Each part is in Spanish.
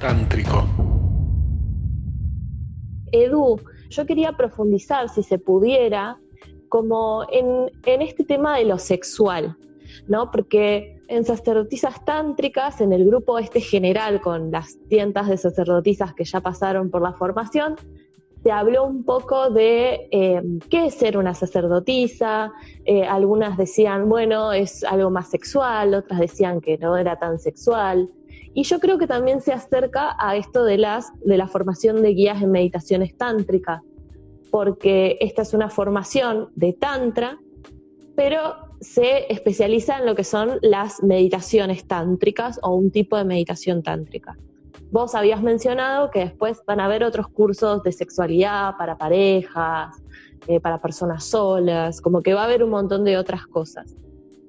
tántrico. Edu, yo quería profundizar, si se pudiera, como en, en este tema de lo sexual, ¿no? Porque en sacerdotisas tántricas, en el grupo este general con las cientas de sacerdotisas que ya pasaron por la formación, se habló un poco de eh, qué es ser una sacerdotisa. Eh, algunas decían, bueno, es algo más sexual, otras decían que no era tan sexual. Y yo creo que también se acerca a esto de, las, de la formación de guías en meditaciones tántricas, porque esta es una formación de tantra, pero se especializa en lo que son las meditaciones tántricas o un tipo de meditación tántrica. Vos habías mencionado que después van a haber otros cursos de sexualidad para parejas, eh, para personas solas, como que va a haber un montón de otras cosas.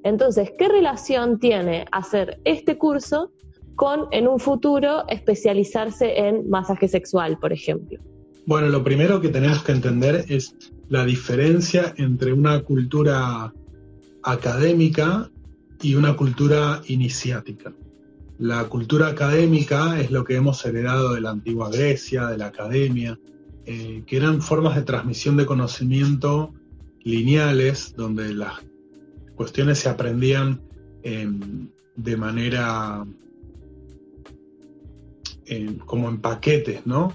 Entonces, ¿qué relación tiene hacer este curso con en un futuro especializarse en masaje sexual, por ejemplo? Bueno, lo primero que tenemos que entender es la diferencia entre una cultura académica y una cultura iniciática. La cultura académica es lo que hemos heredado de la antigua Grecia, de la academia, eh, que eran formas de transmisión de conocimiento lineales, donde las cuestiones se aprendían em, de manera como en paquetes, ¿no?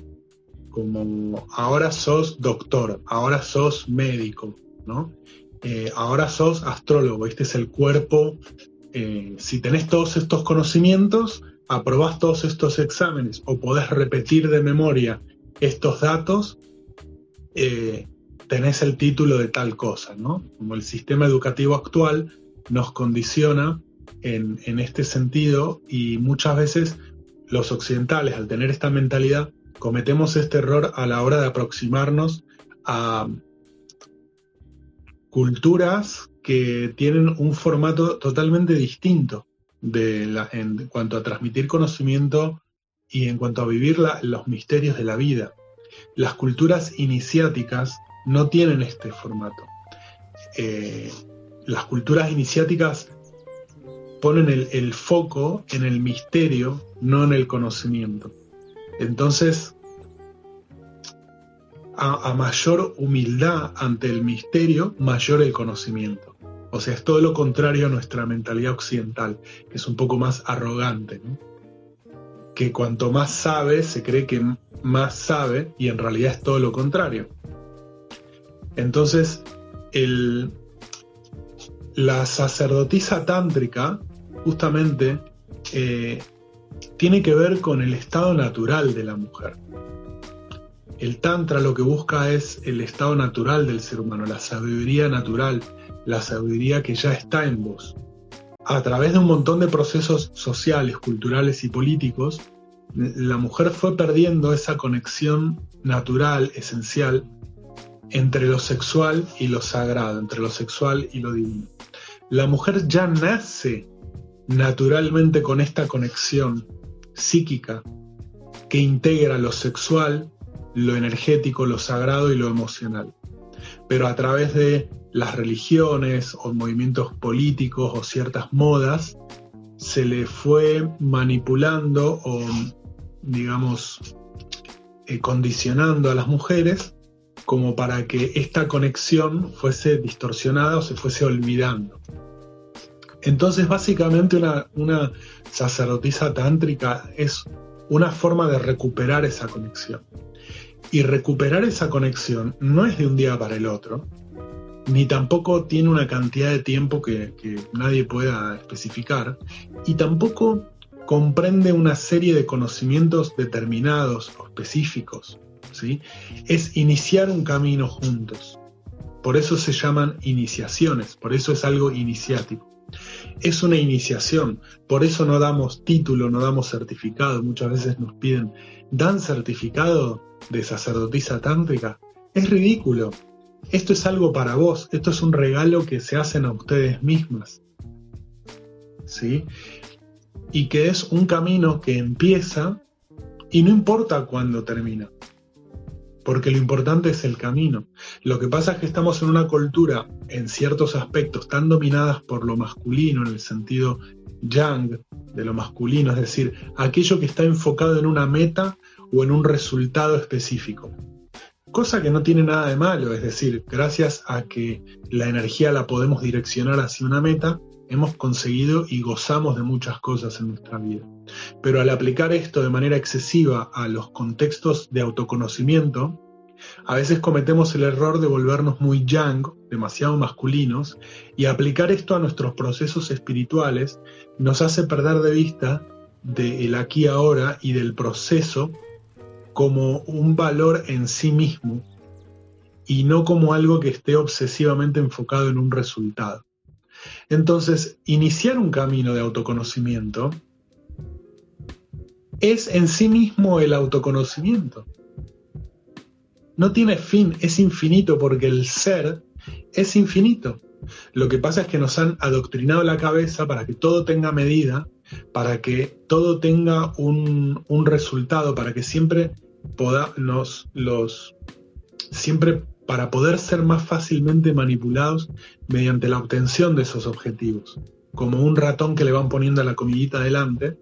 Como ahora sos doctor, ahora sos médico, ¿no? Eh, ahora sos astrólogo, este es el cuerpo eh, si tenés todos estos conocimientos, aprobás todos estos exámenes o podés repetir de memoria estos datos, eh, tenés el título de tal cosa, ¿no? Como el sistema educativo actual nos condiciona en este sentido y muchas veces los occidentales, al tener esta mentalidad, cometemos este error a la hora de aproximarnos a culturas que tienen un formato totalmente distinto en cuanto a transmitir conocimiento y en cuanto a vivir los misterios de la vida. Las culturas iniciáticas no tienen este formato. Eh, las culturas iniciáticas ponen el, foco en el misterio, no en el conocimiento. Entonces, a, mayor humildad ante el misterio, mayor el conocimiento. O sea, es todo lo contrario a nuestra mentalidad occidental, que es un poco más arrogante, que cuanto más sabe, se cree que más sabe y en realidad es todo lo contrario. Entonces, la sacerdotisa tántrica justamente eh, tiene que ver con el estado natural de la mujer. El tantra lo que busca es el estado natural del ser humano, la sabiduría natural, la sabiduría que ya está en vos. A través de un montón de procesos sociales, culturales y políticos, la mujer fue perdiendo esa conexión natural, esencial, entre lo sexual y lo sagrado, entre lo sexual y lo divino. La mujer ya nace naturalmente con esta conexión psíquica que integra lo sexual, lo energético, lo sagrado y lo emocional. Pero a través de las religiones o movimientos políticos o ciertas modas, se le fue manipulando o, digamos, eh, condicionando a las mujeres como para que esta conexión fuese distorsionada o se fuese olvidando. Entonces, básicamente, una, una sacerdotisa tántrica es una forma de recuperar esa conexión. Y recuperar esa conexión no es de un día para el otro, ni tampoco tiene una cantidad de tiempo que, nadie pueda especificar, y tampoco comprende una serie de conocimientos determinados o específicos. ¿sí? Es iniciar un camino juntos. Por eso se llaman iniciaciones, por eso es algo iniciático. Es una iniciación, por eso no damos título, no damos certificado. Muchas veces nos piden, ¿dan certificado de sacerdotisa tántrica? Es ridículo, esto es algo para vos, esto es un regalo que se hacen a ustedes mismas. ¿Sí? Y que es un camino que empieza y no importa cuándo termina. Porque lo importante es el camino. Lo que pasa es que estamos en una cultura, en ciertos aspectos, tan dominadas por lo masculino, en el sentido yang, de lo masculino, es decir, aquello que está enfocado en una meta o en un resultado específico. Cosa que no tiene nada de malo, es decir, gracias a que la energía la podemos direccionar hacia una meta, hemos conseguido y gozamos de muchas cosas en nuestra vida. Pero al aplicar esto de manera excesiva a los contextos de autoconocimiento, a veces cometemos el error de volvernos muy yang, demasiado masculinos, y aplicar esto a nuestros procesos espirituales nos hace perder de vista del aquí ahora y del proceso como un valor en sí mismo y no como algo que esté obsesivamente enfocado en un resultado. Entonces, iniciar un camino de autoconocimiento es en sí mismo el autoconocimiento. No tiene fin, es infinito porque el ser es infinito. Lo que pasa es que nos han adoctrinado la cabeza para que todo tenga medida, para que todo tenga un, resultado, para que siempre podamos los siempre para poder ser más fácilmente manipulados mediante la obtención de esos objetivos. Como un ratón que le van poniendo la comidita delante,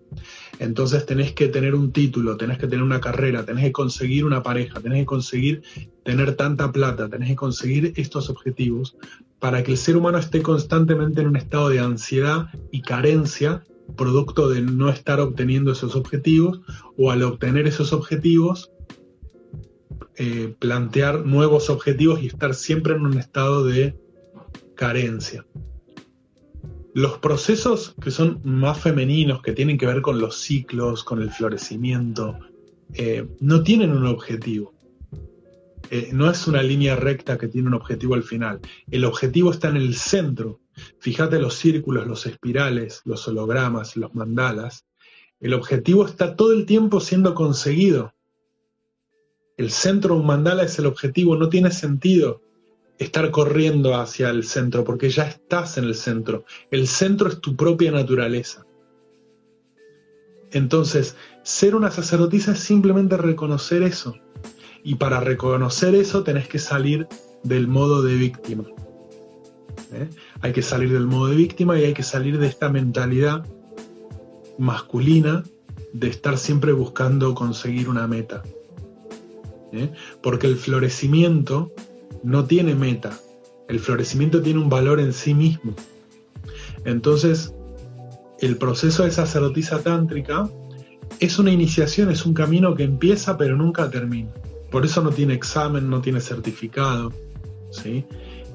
entonces tenés que tener un título, tenés que tener una carrera, tenés que conseguir una pareja, tenés que conseguir tener tanta plata, tenés que conseguir estos objetivos para que el ser humano esté constantemente en un estado de ansiedad y carencia producto de no estar obteniendo esos objetivos o al obtener esos objetivos eh, plantear nuevos objetivos y estar siempre en un estado de carencia. Los procesos que son más femeninos, que tienen que ver con los ciclos, con el florecimiento, eh, no tienen un objetivo. Eh, no es una línea recta que tiene un objetivo al final. El objetivo está en el centro. Fíjate los círculos, los espirales, los hologramas, los mandalas. El objetivo está todo el tiempo siendo conseguido el centro de un mandala es el objetivo, no tiene sentido estar corriendo hacia el centro porque ya estás en el centro. El centro es tu propia naturaleza. Entonces, ser una sacerdotisa es simplemente reconocer eso. Y para reconocer eso tenés que salir del modo de víctima. ¿eh? Hay que salir del modo de víctima y hay que salir de esta mentalidad masculina de estar siempre buscando conseguir una meta. ¿Eh? porque el florecimiento no tiene meta, el florecimiento tiene un valor en sí mismo. Entonces, el proceso de sacerdotisa tántrica es una iniciación, es un camino que empieza pero nunca termina. Por eso no tiene examen, no tiene certificado. ¿sí?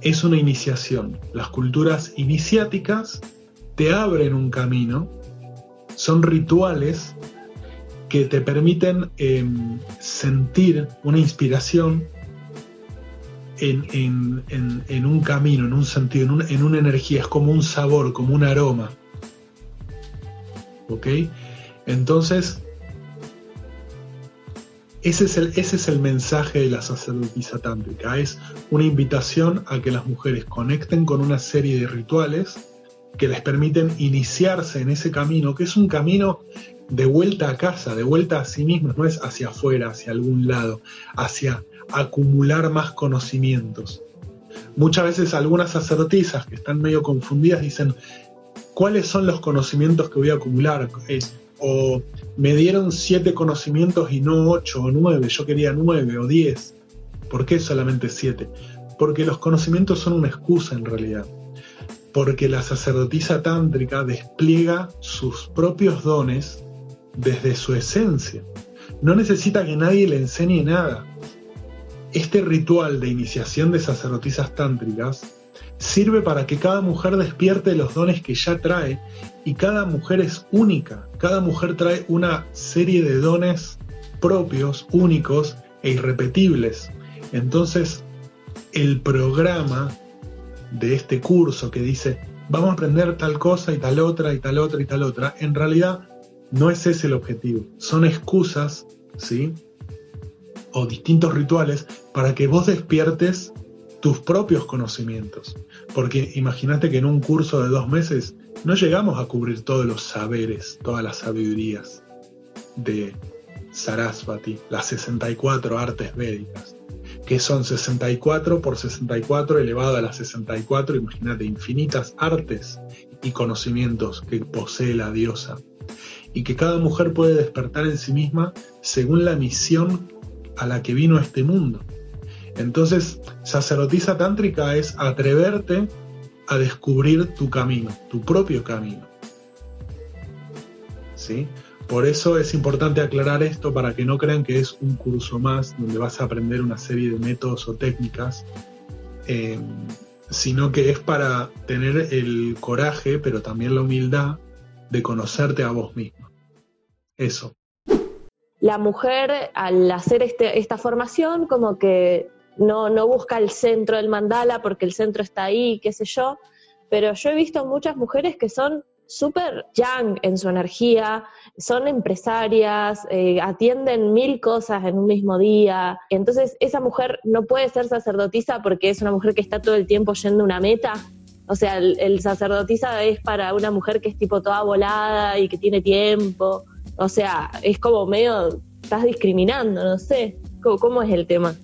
Es una iniciación. Las culturas iniciáticas te abren un camino, son rituales que te permiten em, sentir una inspiración en, un camino, en un sentido, en, una energía, es como un sabor, como un aroma. ¿Ok? Entonces, ese es, el, ese es el mensaje de la sacerdotisa tántrica, es una invitación a que las mujeres conecten con una serie de rituales que les permiten iniciarse en ese camino, que es un camino de vuelta a casa, de vuelta a sí mismos, no es hacia afuera, hacia algún lado, hacia acumular más conocimientos. Muchas veces algunas sacerdotisas que están medio confundidas dicen, ¿cuáles son los conocimientos que voy a acumular? O me dieron siete conocimientos y no ocho o nueve, yo quería nueve o diez. ¿Por qué solamente siete? Porque los conocimientos son una excusa en realidad. Porque la sacerdotisa tántrica despliega sus propios dones desde su esencia. No necesita que nadie le enseñe nada. Este ritual de iniciación de sacerdotisas tántricas sirve para que cada mujer despierte los dones que ya trae y cada mujer es única. Cada mujer trae una serie de dones propios, únicos e irrepetibles. Entonces, el programa de este curso que dice, vamos a aprender tal cosa y tal otra y tal otra y tal otra, en realidad no es ese el objetivo. Son excusas, ¿sí? O distintos rituales para que vos despiertes tus propios conocimientos. Porque imagínate que en un curso de dos meses no llegamos a cubrir todos los saberes, todas las sabidurías de Sarasvati, las 64 artes védicas, que son 64 por 64 elevado a las 64, imagínate, infinitas artes y conocimientos que posee la diosa, y que cada mujer puede despertar en sí misma según la misión a la que vino a este mundo. Entonces, sacerdotisa tántrica es atreverte a descubrir tu camino, tu propio camino. ¿Sí? Por eso es importante aclarar esto para que no crean que es un curso más donde vas a aprender una serie de métodos o técnicas, eh, sino que es para tener el coraje, pero también la humildad de conocerte a vos mismo. Eso. La mujer al hacer este, esta formación como que no, no busca el centro del mandala porque el centro está ahí, qué sé yo, pero yo he visto muchas mujeres que son súper young en su energía, son empresarias, eh, atienden mil cosas en un mismo día. Entonces, esa mujer no puede ser sacerdotisa porque es una mujer que está todo el tiempo yendo a una meta. O sea, el, sacerdotisa es para una mujer que es tipo toda volada y que tiene tiempo. O sea, es como medio, estás discriminando, no sé. cómo es el tema?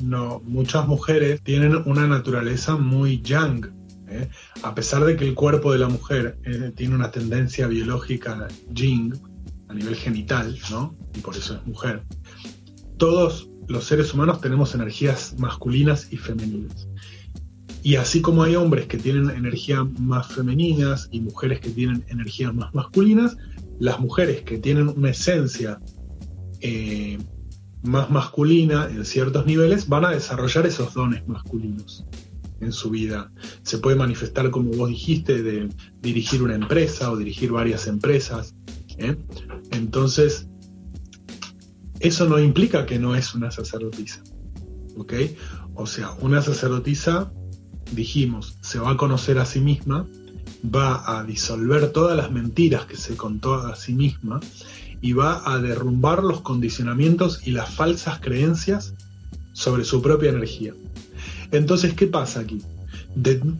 No, muchas mujeres tienen una naturaleza muy young, ¿eh? A pesar de que el cuerpo de la mujer eh, tiene una tendencia biológica Jing a nivel genital, ¿no? Y por eso es mujer. Todos los seres humanos tenemos energías masculinas y femeninas. Y así como hay hombres que tienen energías más femeninas y mujeres que tienen energías más masculinas, las mujeres que tienen una esencia eh, más masculina en ciertos niveles van a desarrollar esos dones masculinos en su vida. Se puede manifestar, como vos dijiste, de dirigir una empresa o dirigir varias empresas. ¿eh? Entonces, eso no implica que no es una sacerdotisa. ¿Ok? O sea, una sacerdotisa, dijimos, se va a conocer a sí misma, va a disolver todas las mentiras que se contó a sí misma y va a derrumbar los condicionamientos y las falsas creencias sobre su propia energía. Entonces, ¿qué pasa aquí?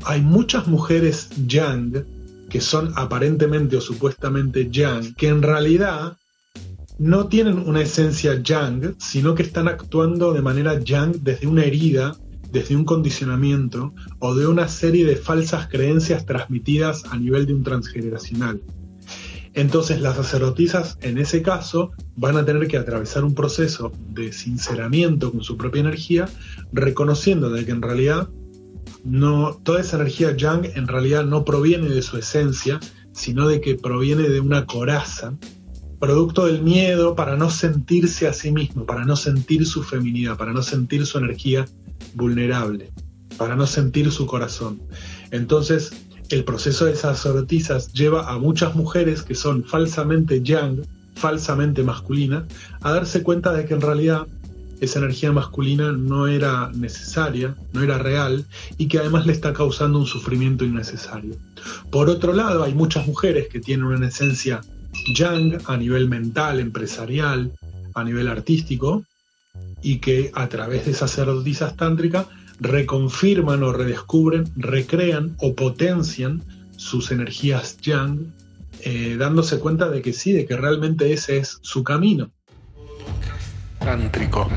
hay muchas mujeres yang que son aparentemente o supuestamente yang, que en realidad no tienen una esencia yang, sino que están actuando de manera yang desde una herida, desde un condicionamiento o de una serie de falsas creencias transmitidas a nivel de un transgeneracional. Entonces las sacerdotisas en ese caso van a tener que atravesar un proceso de sinceramiento con su propia energía, reconociendo de que en realidad no, toda esa energía yang en realidad no proviene de su esencia, sino de que proviene de una coraza, producto del miedo para no sentirse a sí mismo, para no sentir su feminidad, para no sentir su energía vulnerable, para no sentir su corazón. Entonces, el proceso de sacerdotisas lleva a muchas mujeres que son falsamente yang, falsamente masculinas, a darse cuenta de que en realidad esa energía masculina no era necesaria, no era real y que además le está causando un sufrimiento innecesario. Por otro lado, hay muchas mujeres que tienen una esencia yang a nivel mental, empresarial, a nivel artístico y que a través de sacerdotisas tántricas reconfirman o redescubren, recrean o potencian sus energías yang, eh, dándose cuenta de que sí, de que realmente ese es su camino. Tántrico.